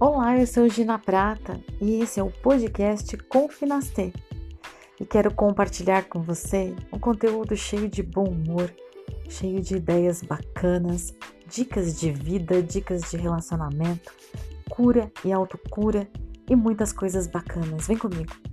Olá, eu sou Gina Prata e esse é o podcast Confinastê. E quero compartilhar com você um conteúdo cheio de bom humor, cheio de ideias bacanas, dicas de vida, dicas de relacionamento, cura e autocura e muitas coisas bacanas. Vem comigo!